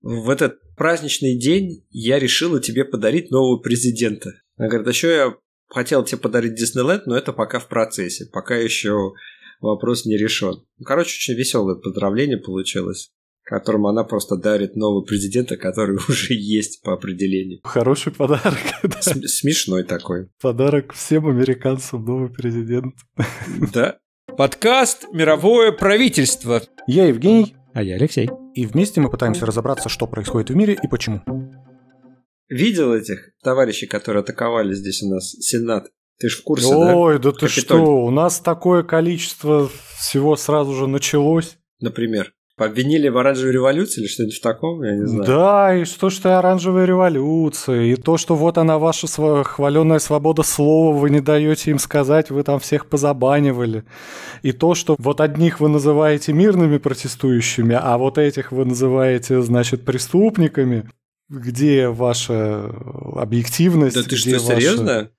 в этот праздничный день я решила тебе подарить нового президента. Она говорит, а еще я хотел тебе подарить Диснейленд, но это пока в процессе, пока еще вопрос не решен. Ну, короче, очень веселое поздравление получилось которым она просто дарит нового президента, который уже есть по определению. Хороший подарок. Смешной такой. Подарок всем американцам новый президент. Да. Подкаст «Мировое правительство». Я Евгений. А я Алексей. И вместе мы пытаемся разобраться, что происходит в мире и почему. Видел этих товарищей, которые атаковали здесь у нас Сенат? Ты же в курсе, Ой, да? Ой, да ты Капитоль. что, у нас такое количество всего сразу же началось. Например? Обвинили в оранжевой революции или что-нибудь в таком, я не знаю. Да, и что, что оранжевая революция, и то, что вот она ваша хваленная свобода слова, вы не даете им сказать, вы там всех позабанивали. И то, что вот одних вы называете мирными протестующими, а вот этих вы называете, значит, преступниками. Где ваша объективность? Да ты что, ваша... серьезно?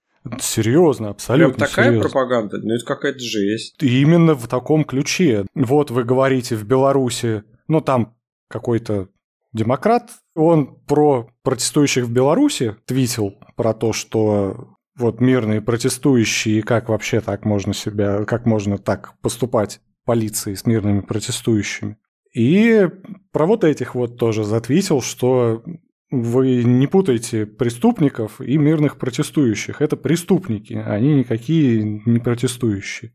Серьезно, абсолютно. Прям такая серьезно. пропаганда? Ну, это какая-то жесть. И именно в таком ключе. Вот вы говорите в Беларуси, ну там какой-то демократ, он про протестующих в Беларуси твитил про то, что вот мирные протестующие, и как вообще так можно себя, как можно так поступать полиции с мирными протестующими. И про вот этих вот тоже затвитил, что вы не путайте преступников и мирных протестующих. Это преступники, они никакие не протестующие.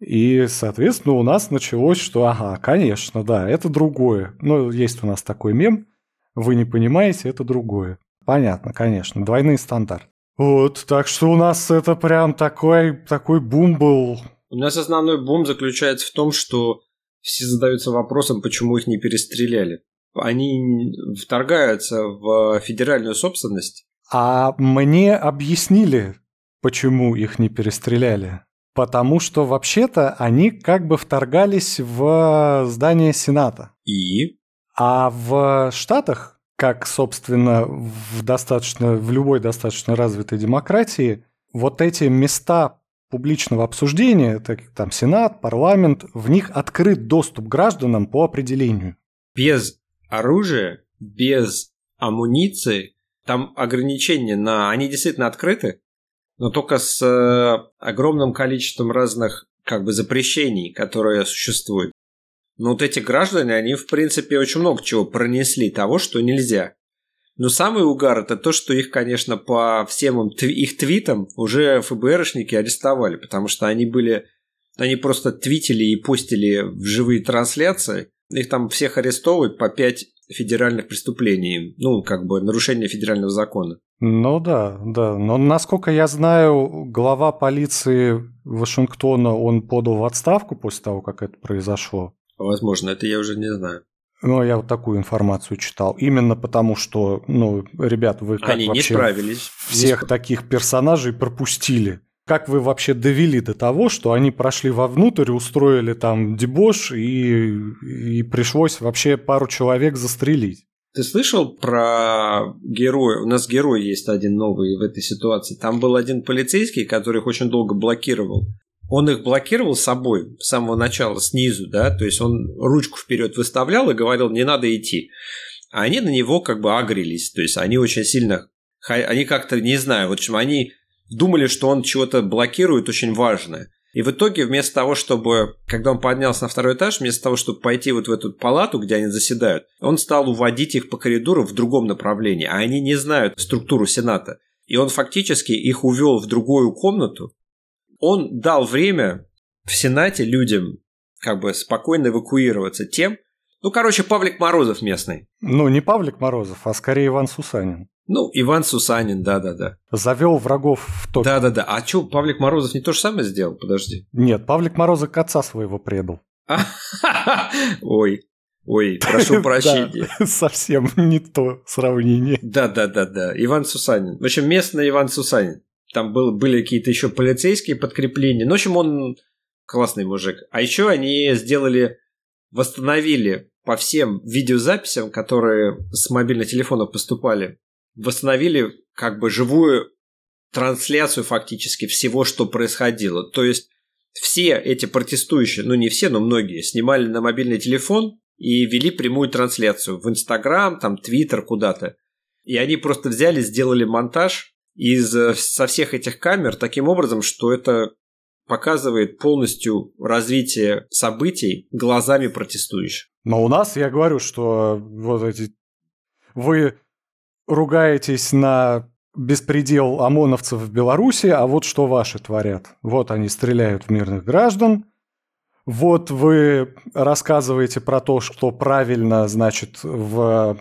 И, соответственно, у нас началось, что, ага, конечно, да, это другое. Но есть у нас такой мем, вы не понимаете, это другое. Понятно, конечно, двойные стандарты. Вот, так что у нас это прям такой, такой бум был. У нас основной бум заключается в том, что все задаются вопросом, почему их не перестреляли они вторгаются в федеральную собственность. А мне объяснили, почему их не перестреляли. Потому что вообще-то они как бы вторгались в здание Сената. И? А в Штатах, как, собственно, в, достаточно, в любой достаточно развитой демократии, вот эти места публичного обсуждения, так, там Сенат, парламент, в них открыт доступ гражданам по определению. Без оружие, без амуниции. Там ограничения на... Они действительно открыты, но только с э, огромным количеством разных как бы запрещений, которые существуют. Но вот эти граждане, они в принципе очень много чего пронесли того, что нельзя. Но самый угар это то, что их, конечно, по всем их твитам уже ФБРшники арестовали, потому что они были, они просто твитили и постили в живые трансляции, их там всех арестовывают по пять федеральных преступлений, ну, как бы нарушение федерального закона. Ну да, да. Но насколько я знаю, глава полиции Вашингтона, он подал в отставку после того, как это произошло. Возможно, это я уже не знаю. Ну, я вот такую информацию читал. Именно потому, что, ну, ребят, вы как Они вообще не справились. всех не... таких персонажей пропустили? Как вы вообще довели до того, что они прошли вовнутрь, устроили там дебош и, и пришлось вообще пару человек застрелить? Ты слышал про героя? У нас герой есть один новый в этой ситуации. Там был один полицейский, который их очень долго блокировал. Он их блокировал собой с самого начала, снизу, да, то есть он ручку вперед выставлял и говорил, не надо идти. А они на него как бы агрились, то есть они очень сильно, они как-то, не знаю, в общем, они думали, что он чего-то блокирует очень важное. И в итоге, вместо того, чтобы, когда он поднялся на второй этаж, вместо того, чтобы пойти вот в эту палату, где они заседают, он стал уводить их по коридору в другом направлении, а они не знают структуру Сената. И он фактически их увел в другую комнату. Он дал время в Сенате людям как бы спокойно эвакуироваться тем, ну, короче, Павлик Морозов местный. Ну, не Павлик Морозов, а скорее Иван Сусанин. Ну, Иван Сусанин, да-да-да. Завел врагов в топ. Да-да-да. А что, Павлик Морозов не то же самое сделал? Подожди. Нет, Павлик Морозов отца своего предал. Ой, ой, прошу прощения. Совсем не то сравнение. Да-да-да-да. Иван Сусанин. В общем, местный Иван Сусанин. Там был, были какие-то еще полицейские подкрепления. Ну, в общем, он классный мужик. А еще они сделали, восстановили по всем видеозаписям, которые с мобильных телефонов поступали восстановили как бы живую трансляцию фактически всего, что происходило. То есть все эти протестующие, ну не все, но многие, снимали на мобильный телефон и вели прямую трансляцию в Инстаграм, там, Твиттер, куда-то. И они просто взяли, сделали монтаж из со всех этих камер таким образом, что это показывает полностью развитие событий глазами протестующих. Но у нас, я говорю, что вот эти... Вы ругаетесь на беспредел ОМОНовцев в Беларуси, а вот что ваши творят. Вот они стреляют в мирных граждан, вот вы рассказываете про то, что правильно, значит, в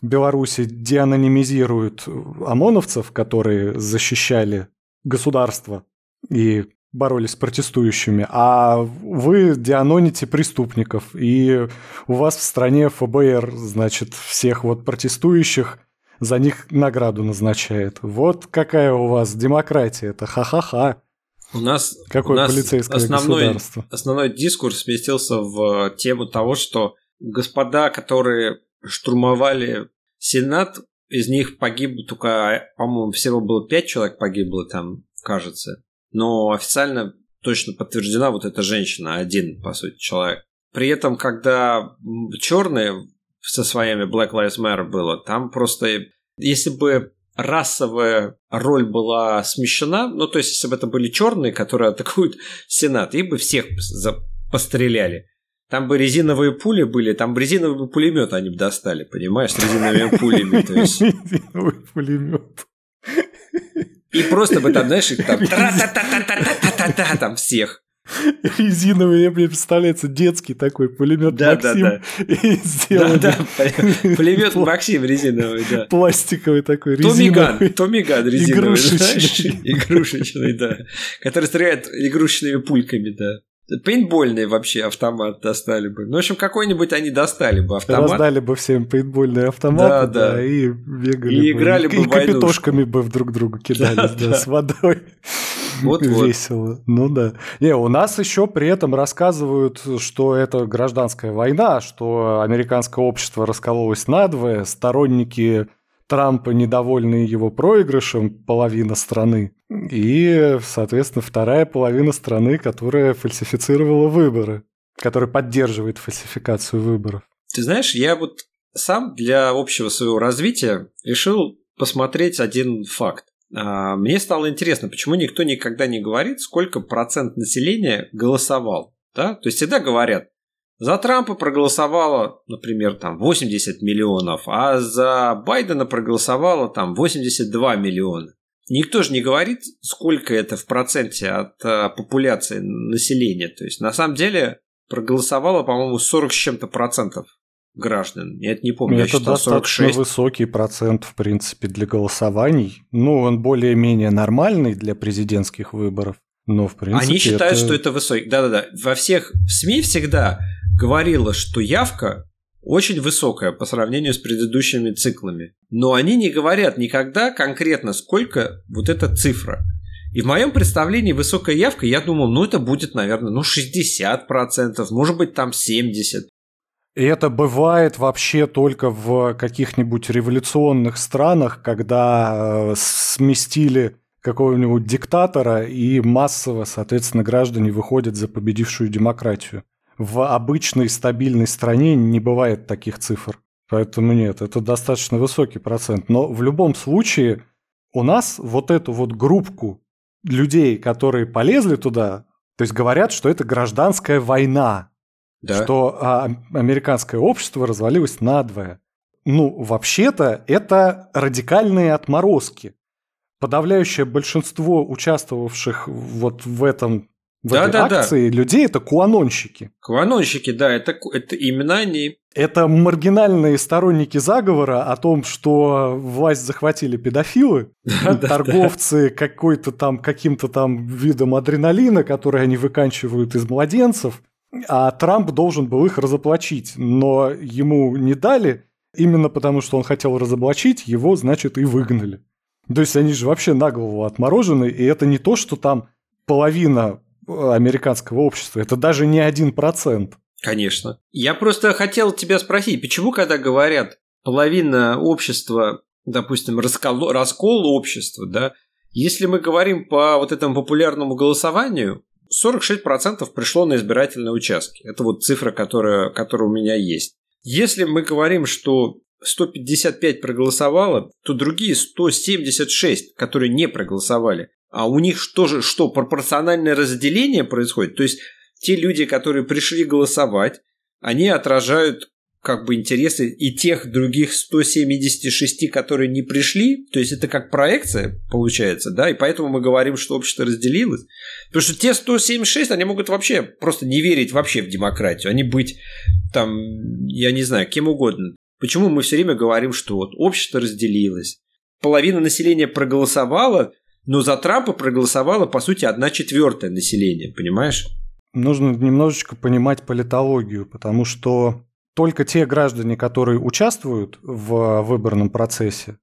Беларуси деанонимизируют ОМОНовцев, которые защищали государство и боролись с протестующими, а вы дианоните преступников, и у вас в стране ФБР, значит, всех вот протестующих за них награду назначает. Вот какая у вас демократия, это ха-ха-ха. У нас, Какое у нас полицейское основной, государство? Основной дискурс сместился в тему того, что господа, которые штурмовали Сенат, из них погибло только, по-моему, всего было пять человек погибло там, кажется. Но официально точно подтверждена вот эта женщина, один, по сути, человек. При этом, когда черные со своими Black Lives Matter было, там просто, если бы расовая роль была смещена, ну, то есть, если бы это были черные, которые атакуют Сенат, их бы всех за... постреляли. Там бы резиновые пули были, там бы резиновый пулемет они бы достали, понимаешь, резиновыми пулями. То есть... Резиновый пулемет. И просто бы там, знаешь, там там всех. Резиновый, мне представляется, детский такой пулемет Да, Максим. да, И сделали Да, да, пулемет Максим резиновый, да. пластиковый такой, резиновый. Томиган резиновый, Игрушечный. Игрушечный, да. Который стреляет игрушечными пульками, да. Пейнтбольный вообще автомат достали бы. Ну, в общем, какой-нибудь они достали бы автомат. Раздали бы всем пейнтбольные автоматы, Да, да, да. и бегали И играли бы и в капитошками бы в друг друга кидались, Да, да, да. с водой. Вот-вот. Весело. Ну да. Не, у нас еще при этом рассказывают, что это гражданская война, что американское общество раскололось надвое, сторонники Трампа, недовольные его проигрышем, половина страны, и, соответственно, вторая половина страны, которая фальсифицировала выборы, которая поддерживает фальсификацию выборов. Ты знаешь, я вот сам для общего своего развития решил посмотреть один факт. А, Мне стало интересно, почему никто никогда не говорит, сколько процент населения голосовал. Да? То есть всегда говорят, за Трампа проголосовало, например, там 80 миллионов, а за Байдена проголосовало там 82 миллиона. Никто же не говорит, сколько это в проценте от а, популяции населения. То есть на самом деле проголосовало, по-моему, 40 с чем-то процентов граждан. Я это не помню, я это считал достаточно 46. высокий процент, в принципе, для голосований. Ну, он более-менее нормальный для президентских выборов. Но, в принципе, Они считают, это- что это высокий. Да-да-да. Во всех СМИ всегда говорило, что явка очень высокая по сравнению с предыдущими циклами. Но они не говорят никогда конкретно, сколько вот эта цифра. И в моем представлении высокая явка, я думал, ну это будет, наверное, ну 60%, может быть там 70%. И это бывает вообще только в каких-нибудь революционных странах, когда э, сместили какого-нибудь диктатора, и массово, соответственно, граждане выходят за победившую демократию. В обычной стабильной стране не бывает таких цифр. Поэтому нет, это достаточно высокий процент. Но в любом случае у нас вот эту вот группку людей, которые полезли туда, то есть говорят, что это гражданская война, Да. что а, американское общество развалилось надвое. Ну, вообще-то, это радикальные отморозки. Подавляющее большинство участвовавших вот в этом в этой Да-да-да. акции людей это куанонщики. Кванонщики, да, это, это именно они. Это маргинальные сторонники заговора о том, что власть захватили педофилы, торговцы какой-то там каким-то там видом адреналина, который они выканчивают из младенцев, а Трамп должен был их разоблачить, но ему не дали, именно потому что он хотел разоблачить, его, значит, и выгнали. То есть они же вообще на голову отморожены, и это не то, что там половина э, американского общества, это даже не один процент. Конечно. Я просто хотел тебя спросить, почему, когда говорят половина общества, допустим, раскол, раскол общества, да, если мы говорим по вот этому популярному голосованию, 46% пришло на избирательные участки. Это вот цифра, которая, которая у меня есть. Если мы говорим, что 155 проголосовало, то другие 176, которые не проголосовали, а у них что же, что, пропорциональное разделение происходит? То есть те люди, которые пришли голосовать, они отражают как бы интересы и тех других 176, которые не пришли. То есть это как проекция получается, да, и поэтому мы говорим, что общество разделилось. Потому что те 176, они могут вообще просто не верить вообще в демократию. Они быть там, я не знаю, кем угодно. Почему мы все время говорим, что вот общество разделилось, половина населения проголосовала, но за Трампа проголосовала, по сути, одна четвертая населения, понимаешь? Нужно немножечко понимать политологию, потому что только те граждане, которые участвуют в выборном процессе,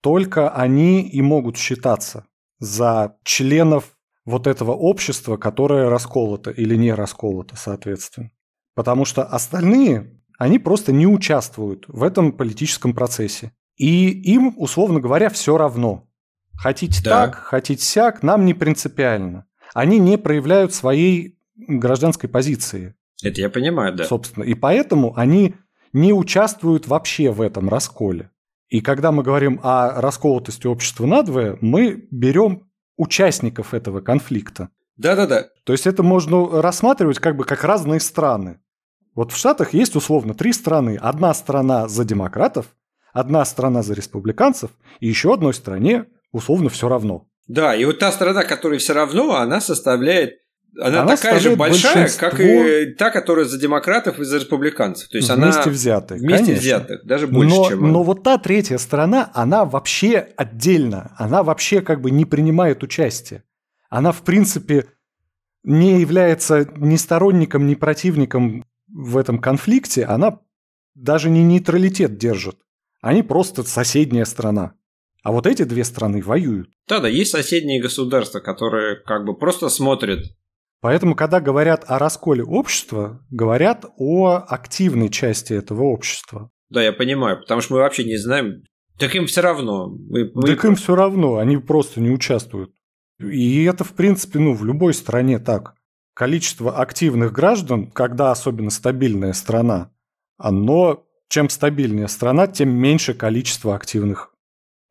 только они и могут считаться за членов вот этого общества, которое расколото или не расколото, соответственно. Потому что остальные, они просто не участвуют в этом политическом процессе. И им, условно говоря, все равно. Хотите да. так, хотите сяк, нам не принципиально. Они не проявляют своей гражданской позиции. Это я понимаю, да. Собственно, и поэтому они не участвуют вообще в этом расколе. И когда мы говорим о расколотости общества надвое, мы берем участников этого конфликта. Да-да-да. То есть это можно рассматривать как бы как разные страны. Вот в Штатах есть условно три страны. Одна страна за демократов, одна страна за республиканцев, и еще одной стране условно все равно. Да, и вот та страна, которая все равно, она составляет она, она такая же большая, как и та, которая за демократов и за республиканцев. То есть вместе она взятых. Вместе конечно. взятых, даже больше, но, чем. Но вот та третья страна, она вообще отдельно, она вообще как бы не принимает участие. Она, в принципе, не является ни сторонником, ни противником в этом конфликте, она даже не нейтралитет держит. Они просто соседняя страна. А вот эти две страны воюют. Да-да, есть соседние государства, которые как бы просто смотрят Поэтому, когда говорят о расколе общества, говорят о активной части этого общества. Да, я понимаю, потому что мы вообще не знаем. Так им все равно. Мы, мы... Так им все равно, они просто не участвуют. И это, в принципе, ну, в любой стране так. Количество активных граждан, когда особенно стабильная страна, оно, чем стабильнее страна, тем меньше количество активных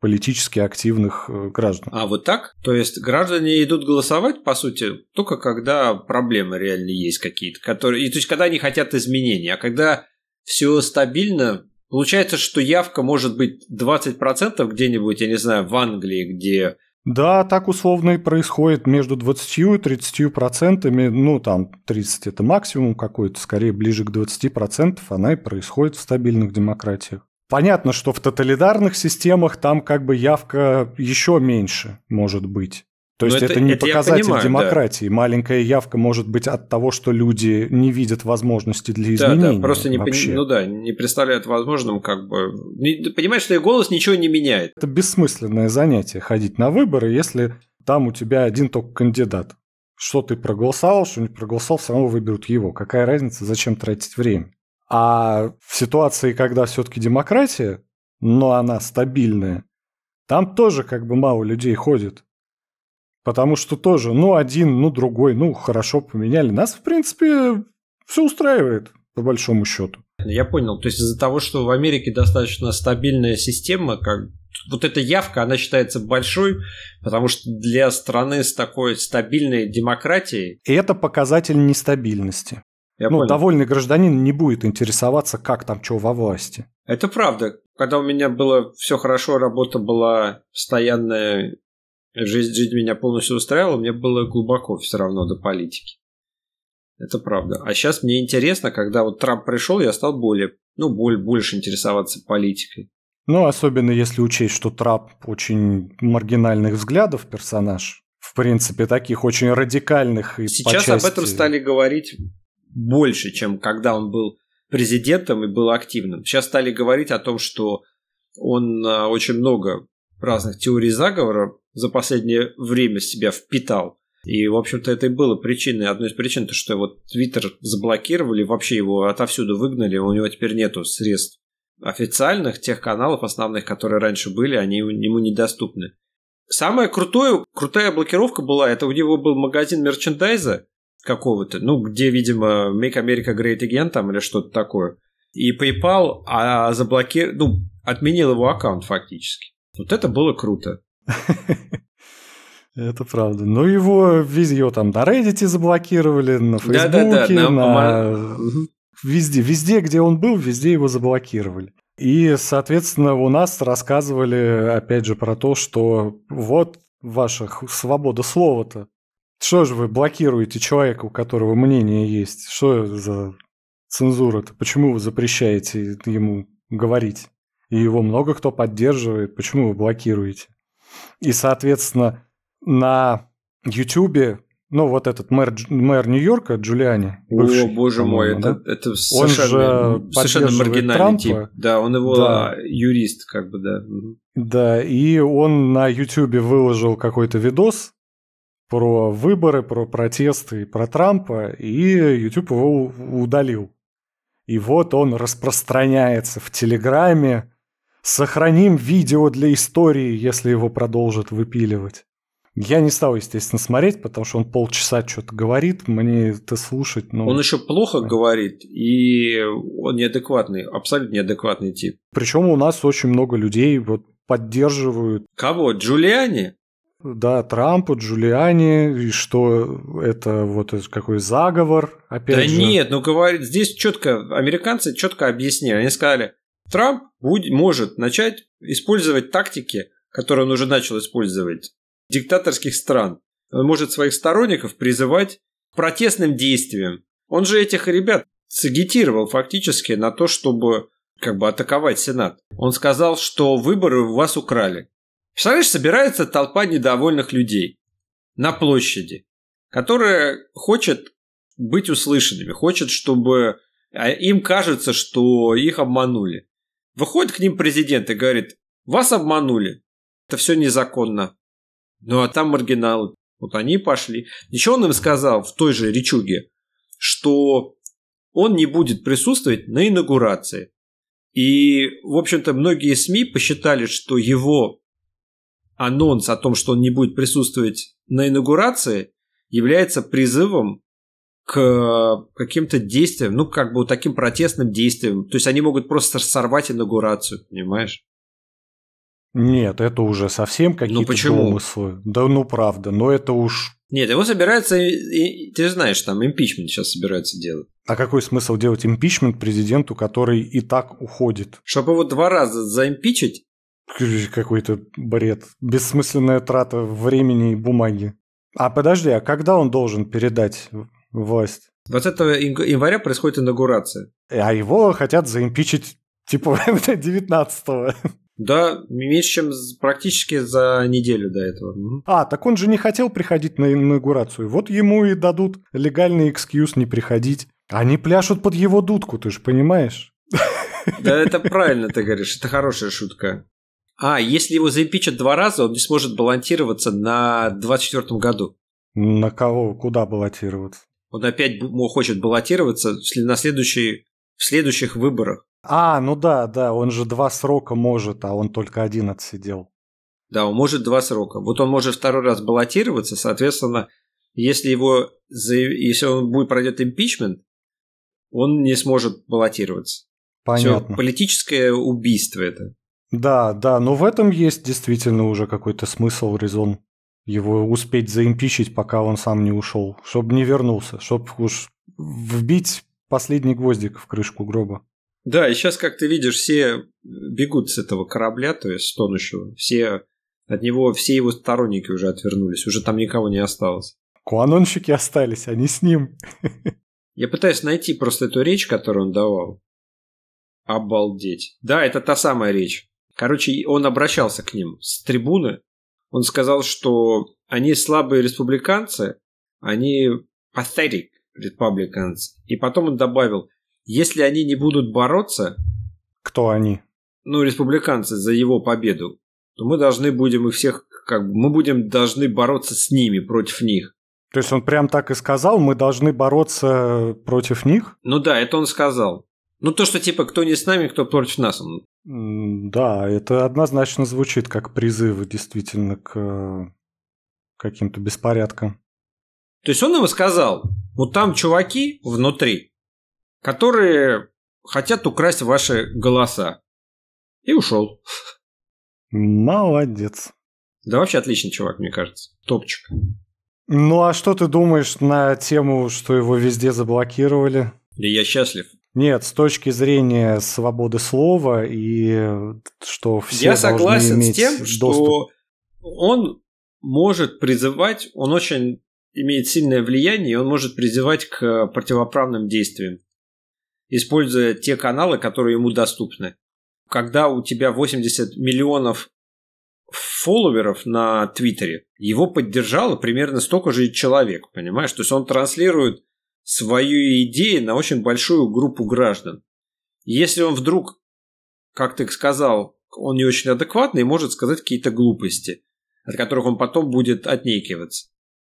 политически активных э, граждан. А вот так? То есть граждане идут голосовать, по сути, только когда проблемы реально есть какие-то, которые... И, то есть когда они хотят изменений, а когда все стабильно, получается, что явка может быть 20% где-нибудь, я не знаю, в Англии, где да, так условно и происходит между 20 и 30 процентами, ну там 30 это максимум какой-то, скорее ближе к 20 процентов, она и происходит в стабильных демократиях. Понятно, что в тоталитарных системах там как бы явка еще меньше может быть. То есть это, это не это показатель понимаю, демократии. Да. Маленькая явка может быть от того, что люди не видят возможности для изменения. Да, да, просто не, вообще. ну да, не представляют возможным, как бы. Понимаешь, что и голос ничего не меняет. Это бессмысленное занятие ходить на выборы, если там у тебя один только кандидат. Что ты проголосовал, что не проголосовал, все равно выберут его. Какая разница, зачем тратить время? А в ситуации, когда все-таки демократия, но она стабильная, там тоже как бы мало людей ходит. Потому что тоже, ну, один, ну, другой, ну, хорошо поменяли. Нас, в принципе, все устраивает, по большому счету. Я понял. То есть из-за того, что в Америке достаточно стабильная система, как вот эта явка, она считается большой, потому что для страны с такой стабильной демократией... И это показатель нестабильности. Я ну, понял. довольный гражданин не будет интересоваться, как там что во власти. Это правда. Когда у меня было все хорошо, работа была постоянная, жизнь, жизнь меня полностью устраивала, мне было глубоко все равно до политики. Это правда. А сейчас мне интересно, когда вот Трамп пришел, я стал более, ну, более, больше интересоваться политикой. Ну, особенно если учесть, что Трамп очень маргинальных взглядов персонаж. В принципе, таких очень радикальных. И Сейчас части... об этом стали говорить больше, чем когда он был президентом и был активным. Сейчас стали говорить о том, что он а, очень много разных теорий заговора за последнее время себя впитал. И, в общем-то, это и было причиной, одной из причин, то, что вот Твиттер заблокировали, вообще его отовсюду выгнали, у него теперь нету средств официальных, тех каналов основных, которые раньше были, они ему недоступны. Самое крутое, крутая блокировка была, это у него был магазин мерчендайза, какого-то, ну, где, видимо, Make America Great Again там или что-то такое. И PayPal а, заблокировал, ну, отменил его аккаунт фактически. Вот это было круто. Это правда. Ну, его везде там на Reddit заблокировали, на Фейсбуке, да, да, да, на... на... Везде, везде, где он был, везде его заблокировали. И, соответственно, у нас рассказывали, опять же, про то, что вот ваша свобода слова-то. Что же вы блокируете человека, у которого мнение есть? Что за цензура-то? Почему вы запрещаете ему говорить? И его много кто поддерживает. Почему вы блокируете? И, соответственно, на Ютубе ну, вот этот мэр, мэр Нью-Йорка, Джулиани. Бывший, О, боже мой, это, да? это совершенно, он же совершенно маргинальный Трампа. тип. Да, он его да. юрист, как бы, да. Да, и он на Ютубе выложил какой-то видос про выборы, про протесты, про Трампа, и YouTube его удалил. И вот он распространяется в Телеграме. Сохраним видео для истории, если его продолжат выпиливать. Я не стал, естественно, смотреть, потому что он полчаса что-то говорит, мне это слушать. Ну... Он еще плохо говорит, и он неадекватный, абсолютно неадекватный тип. Причем у нас очень много людей вот поддерживают. Кого? Джулиани? Да, Трампу, Джулиани, и что это вот какой заговор, опять да же. Да нет, ну говорит, здесь четко, американцы четко объяснили, они сказали, Трамп будет, может начать использовать тактики, которые он уже начал использовать диктаторских стран. Он может своих сторонников призывать к протестным действиям. Он же этих ребят сагитировал фактически на то, чтобы как бы атаковать Сенат. Он сказал, что выборы у вас украли. Представляешь, собирается толпа недовольных людей на площади, которая хочет быть услышанными, хочет, чтобы а, им кажется, что их обманули. Выходит к ним президент и говорит, вас обманули, это все незаконно. Ну а там маргиналы. Вот они пошли. Еще он им сказал в той же речуге, что он не будет присутствовать на инаугурации. И, в общем-то, многие СМИ посчитали, что его анонс о том, что он не будет присутствовать на инаугурации, является призывом к каким-то действиям, ну, как бы вот таким протестным действиям. То есть они могут просто сорвать инаугурацию, понимаешь? Нет, это уже совсем какие-то ну, почему? домыслы. Да ну правда, но это уж... Нет, его собирается, ты знаешь, там импичмент сейчас собираются делать. А какой смысл делать импичмент президенту, который и так уходит? Чтобы его два раза заимпичить? Какой-то бред. Бессмысленная трата времени и бумаги. А подожди, а когда он должен передать власть? 20 января происходит инаугурация. А его хотят заимпичить типа 19-го. Да, меньше, чем практически за неделю до этого. А, так он же не хотел приходить на инаугурацию. Вот ему и дадут легальный экскьюз не приходить. Они пляшут под его дудку, ты же понимаешь? Да это правильно ты говоришь, это хорошая шутка. А, если его заимпичат два раза, он не сможет балансироваться на 24 году. На кого? Куда баллотироваться? Он опять хочет баллотироваться на следующий, в следующих выборах. А, ну да, да, он же два срока может, а он только один отсидел. Да, он может два срока. Вот он может второй раз баллотироваться, соответственно, если его, если он будет пройдет импичмент, он не сможет баллотироваться. Понятно. Все, политическое убийство это. Да, да, но в этом есть действительно уже какой-то смысл, резон. Его успеть заимпичить, пока он сам не ушел, чтобы не вернулся, чтобы уж вбить последний гвоздик в крышку гроба. Да, и сейчас, как ты видишь, все бегут с этого корабля, то есть с тонущего. Все от него, все его сторонники уже отвернулись, уже там никого не осталось. Куанонщики остались, они с ним. Я пытаюсь найти просто эту речь, которую он давал. Обалдеть. Да, это та самая речь. Короче, он обращался к ним с трибуны. Он сказал, что они слабые республиканцы, они pathetic republicans. И потом он добавил, если они не будут бороться... Кто они? Ну, республиканцы за его победу. То мы должны будем их всех... Как бы, мы будем должны бороться с ними, против них. То есть он прям так и сказал, мы должны бороться против них? Ну да, это он сказал. Ну то, что типа кто не с нами, кто против нас. Да, это однозначно звучит как призыв действительно к каким-то беспорядкам. То есть он ему сказал, вот там чуваки внутри, которые хотят украсть ваши голоса. И ушел. Молодец. Да вообще отличный чувак, мне кажется. Топчик. Ну а что ты думаешь на тему, что его везде заблокировали? Да я счастлив. Нет, с точки зрения свободы слова и что все Я согласен иметь с тем, доступ. что он может призывать, он очень имеет сильное влияние, и он может призывать к противоправным действиям, используя те каналы, которые ему доступны. Когда у тебя 80 миллионов фолловеров на Твиттере, его поддержало примерно столько же человек, понимаешь? То есть он транслирует свою идею на очень большую группу граждан. Если он вдруг, как ты сказал, он не очень адекватный, может сказать какие-то глупости, от которых он потом будет отнекиваться.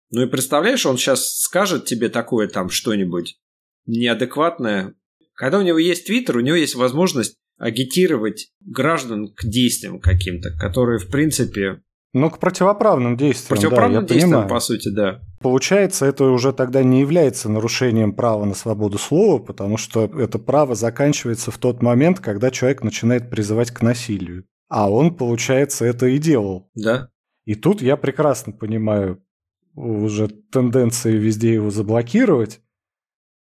Ну и представляешь, он сейчас скажет тебе такое там что-нибудь неадекватное. Когда у него есть твиттер, у него есть возможность агитировать граждан к действиям каким-то, которые, в принципе... Ну, к противоправным действиям, Противоправным да, я действиям, понимаю. по сути, да. Получается, это уже тогда не является нарушением права на свободу слова, потому что это право заканчивается в тот момент, когда человек начинает призывать к насилию. А он, получается, это и делал. Да. И тут я прекрасно понимаю уже тенденции везде его заблокировать,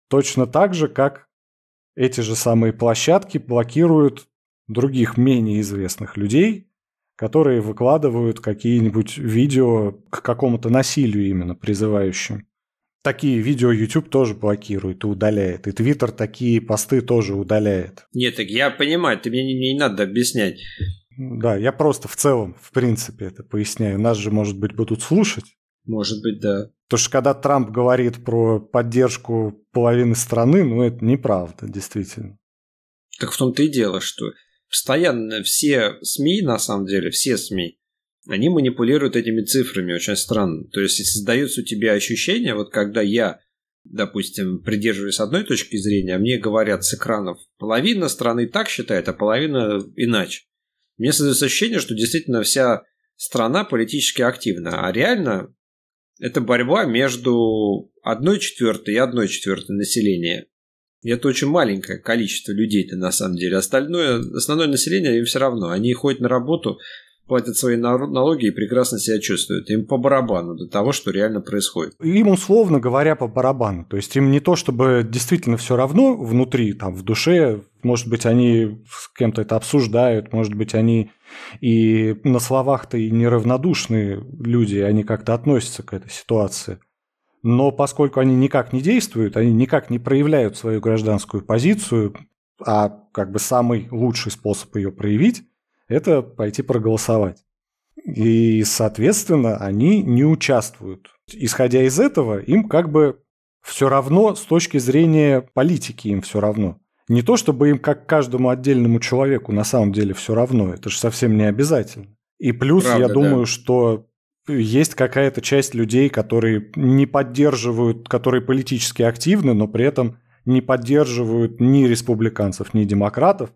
точно так же, как эти же самые площадки блокируют других менее известных людей, которые выкладывают какие-нибудь видео к какому-то насилию именно призывающим. Такие видео YouTube тоже блокирует и удаляет. И Twitter такие посты тоже удаляет. Нет, так я понимаю, ты мне не, не надо объяснять. Да, я просто в целом, в принципе, это поясняю. Нас же, может быть, будут слушать. Может быть, да. Потому что когда Трамп говорит про поддержку половины страны, ну это неправда, действительно. Так в том-то и дело, что постоянно все СМИ, на самом деле, все СМИ, они манипулируют этими цифрами очень странно. То есть создается у тебя ощущение, вот когда я, допустим, придерживаюсь одной точки зрения, а мне говорят с экранов, половина страны так считает, а половина иначе. Мне создается ощущение, что действительно вся страна политически активна, а реально это борьба между одной четвертой и одной четвертой населения. И это очень маленькое количество людей-то на самом деле. Остальное, основное население им все равно. Они ходят на работу, платят свои налоги и прекрасно себя чувствуют. Им по барабану до того, что реально происходит. Им условно говоря по барабану. То есть им не то, чтобы действительно все равно внутри, там, в душе, может быть, они с кем-то это обсуждают, может быть, они и на словах-то и неравнодушные люди, они как-то относятся к этой ситуации. Но поскольку они никак не действуют, они никак не проявляют свою гражданскую позицию, а как бы самый лучший способ ее проявить – это пойти проголосовать. И, соответственно, они не участвуют. Исходя из этого, им как бы все равно с точки зрения политики им все равно. Не то, чтобы им как каждому отдельному человеку на самом деле все равно, это же совсем не обязательно. И плюс Правда, я да. думаю, что есть какая-то часть людей, которые не поддерживают, которые политически активны, но при этом не поддерживают ни республиканцев, ни демократов,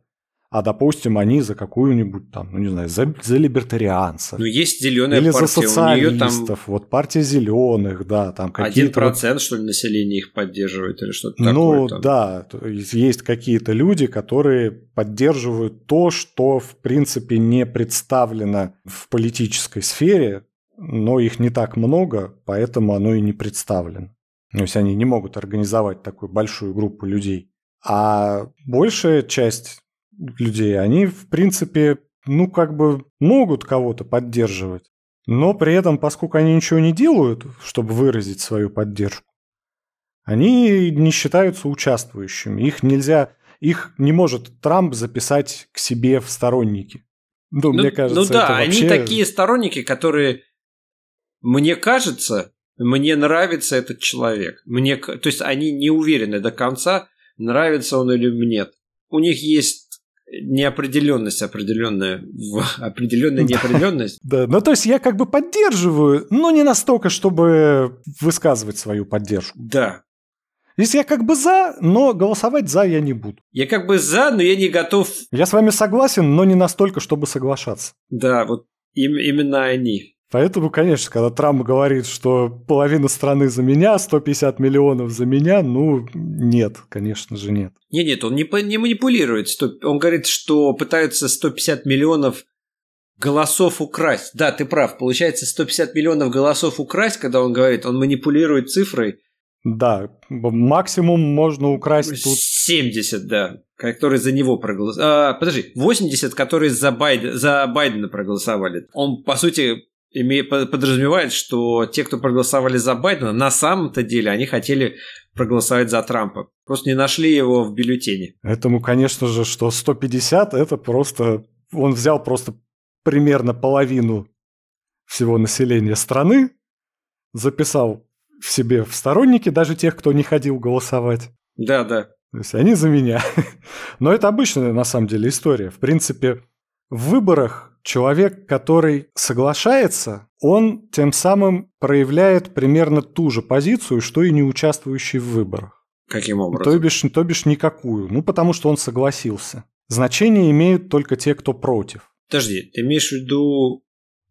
а, допустим, они за какую-нибудь там, ну не знаю, за, за либертарианцев. Ну, есть зеленая Или партия, за у нее там социалистов, вот партия зеленых, да, там один какие-то... вот- процент, что ли, населения их поддерживает или что-то Ну такое. там. да, есть какие-то люди, которые поддерживают то, что в принципе не представлено в политической сфере, но их не так много, поэтому оно и не представлено. То есть они не могут организовать такую большую группу людей. А большая часть людей, они в принципе, ну как бы могут кого-то поддерживать, но при этом, поскольку они ничего не делают, чтобы выразить свою поддержку, они не считаются участвующими. Их нельзя, их не может Трамп записать к себе в сторонники. Ну, мне кажется, ну да, вообще... они такие сторонники, которые, мне кажется, мне нравится этот человек. Мне, то есть они не уверены до конца, нравится он или нет. У них есть неопределенность определенная, определенная неопределенность. Да, ну то есть я как бы поддерживаю, но не настолько, чтобы высказывать свою поддержку. Да. Если я как бы за, но голосовать за я не буду. Я как бы за, но я не готов. Я с вами согласен, но не настолько, чтобы соглашаться. Да, вот им- именно они. Поэтому, конечно, когда Трамп говорит, что половина страны за меня, 150 миллионов за меня, ну, нет, конечно же, нет. Нет, нет, он не, не манипулирует. Он говорит, что пытаются 150 миллионов голосов украсть. Да, ты прав, получается 150 миллионов голосов украсть, когда он говорит, он манипулирует цифрой. Да, максимум можно украсть тут... 70, да, которые за него проголосовали. А, подожди, 80, которые за, Байд... за Байдена проголосовали. Он, по сути, име... подразумевает, что те, кто проголосовали за Байдена, на самом-то деле они хотели проголосовать за Трампа. Просто не нашли его в бюллетене. Этому, конечно же, что 150 это просто... Он взял просто примерно половину всего населения страны, записал в себе в сторонники даже тех, кто не ходил голосовать. Да, да. То есть они за меня. Но это обычная на самом деле история. В принципе, в выборах человек, который соглашается, он тем самым проявляет примерно ту же позицию, что и не участвующий в выборах. Каким образом? То бишь, то бишь никакую. Ну, потому что он согласился. Значение имеют только те, кто против. Подожди, ты имеешь в виду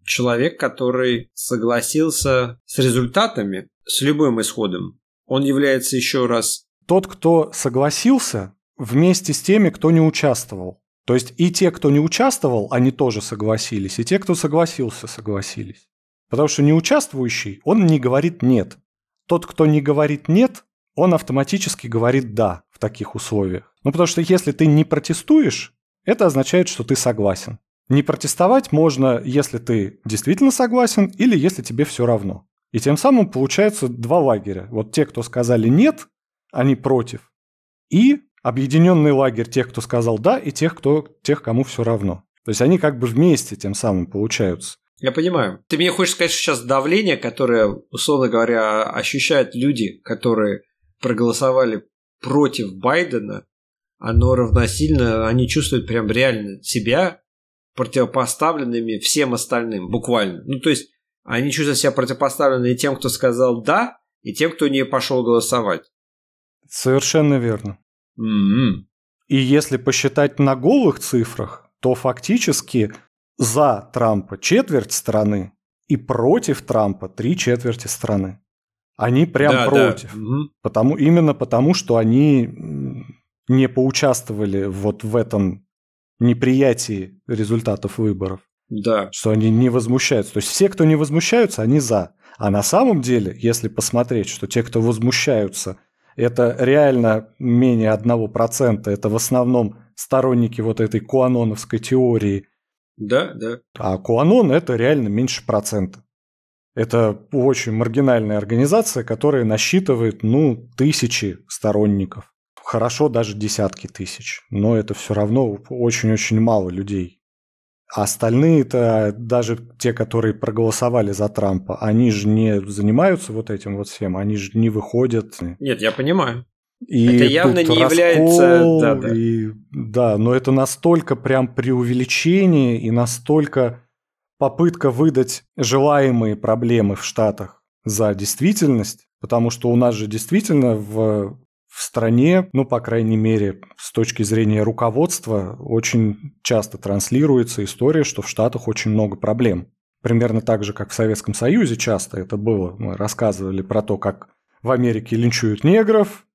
человек, который согласился с результатами, с любым исходом? Он является еще раз... Тот, кто согласился вместе с теми, кто не участвовал. То есть и те, кто не участвовал, они тоже согласились, и те, кто согласился, согласились. Потому что неучаствующий, он не говорит «нет». Тот, кто не говорит «нет», он автоматически говорит «да» в таких условиях. Ну, потому что если ты не протестуешь, это означает, что ты согласен. Не протестовать можно, если ты действительно согласен или если тебе все равно. И тем самым получается два лагеря. Вот те, кто сказали «нет», они против. И объединенный лагерь тех, кто сказал «да», и тех, кто, тех, кому все равно. То есть они как бы вместе тем самым получаются. Я понимаю. Ты мне хочешь сказать, что сейчас давление, которое, условно говоря, ощущают люди, которые проголосовали против Байдена, оно равносильно, они чувствуют прям реально себя противопоставленными всем остальным, буквально. Ну, то есть, они чувствуют себя противопоставленными тем, кто сказал «да», и тем, кто не пошел голосовать. Совершенно верно. Mm-hmm. И если посчитать на голых цифрах, то фактически за Трампа четверть страны и против Трампа три четверти страны. Они прям да, против. Да. Потому, именно потому, что они не поучаствовали вот в этом неприятии результатов выборов. Да. Что они не возмущаются. То есть все, кто не возмущаются, они за. А на самом деле, если посмотреть, что те, кто возмущаются, это реально менее 1%, это в основном сторонники вот этой куаноновской теории. Да, да. А Куанон – это реально меньше процента. Это очень маргинальная организация, которая насчитывает, ну, тысячи сторонников хорошо даже десятки тысяч, но это все равно очень-очень мало людей. А остальные-то, даже те, которые проголосовали за Трампа, они же не занимаются вот этим вот всем, они же не выходят. Нет, я понимаю. И это явно не является... Да, да. И, да, но это настолько прям преувеличение и настолько попытка выдать желаемые проблемы в Штатах за действительность, потому что у нас же действительно в в стране, ну, по крайней мере, с точки зрения руководства, очень часто транслируется история, что в Штатах очень много проблем. Примерно так же, как в Советском Союзе часто это было. Мы рассказывали про то, как в Америке линчуют негров,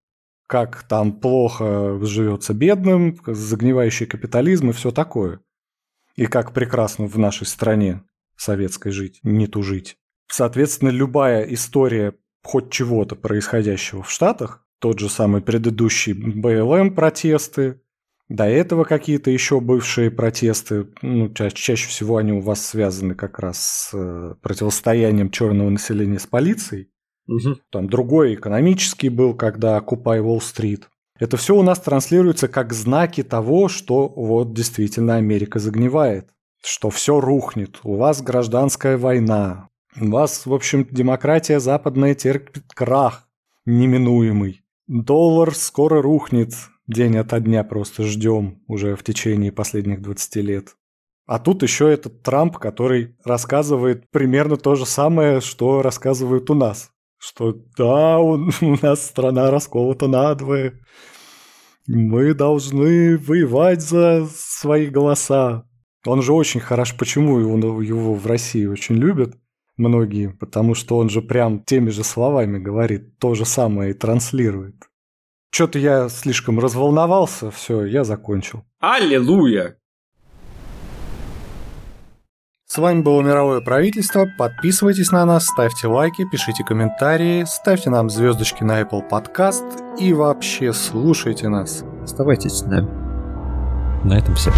как там плохо живется бедным, загнивающий капитализм и все такое. И как прекрасно в нашей стране советской жить, не тужить. Соответственно, любая история хоть чего-то происходящего в Штатах тот же самый предыдущий БЛМ протесты, до этого какие-то еще бывшие протесты, ну, ча- чаще всего они у вас связаны как раз с э, противостоянием черного населения с полицией. Угу. Там другой экономический был, когда Окупай Уолл-стрит. Это все у нас транслируется как знаки того, что вот действительно Америка загнивает, что все рухнет, у вас гражданская война, у вас, в общем, демократия западная терпит крах неминуемый. Доллар скоро рухнет, день ото дня просто ждем уже в течение последних 20 лет. А тут еще этот Трамп, который рассказывает примерно то же самое, что рассказывают у нас. Что да, у, нас страна расколота надвое. Мы должны воевать за свои голоса. Он же очень хорош. Почему его, его в России очень любят? Многие, потому что он же прям теми же словами говорит, то же самое и транслирует. Что-то я слишком разволновался, все, я закончил. Аллилуйя! С вами было Мировое правительство. Подписывайтесь на нас, ставьте лайки, пишите комментарии, ставьте нам звездочки на Apple Podcast и вообще слушайте нас. Оставайтесь с нами. На этом все.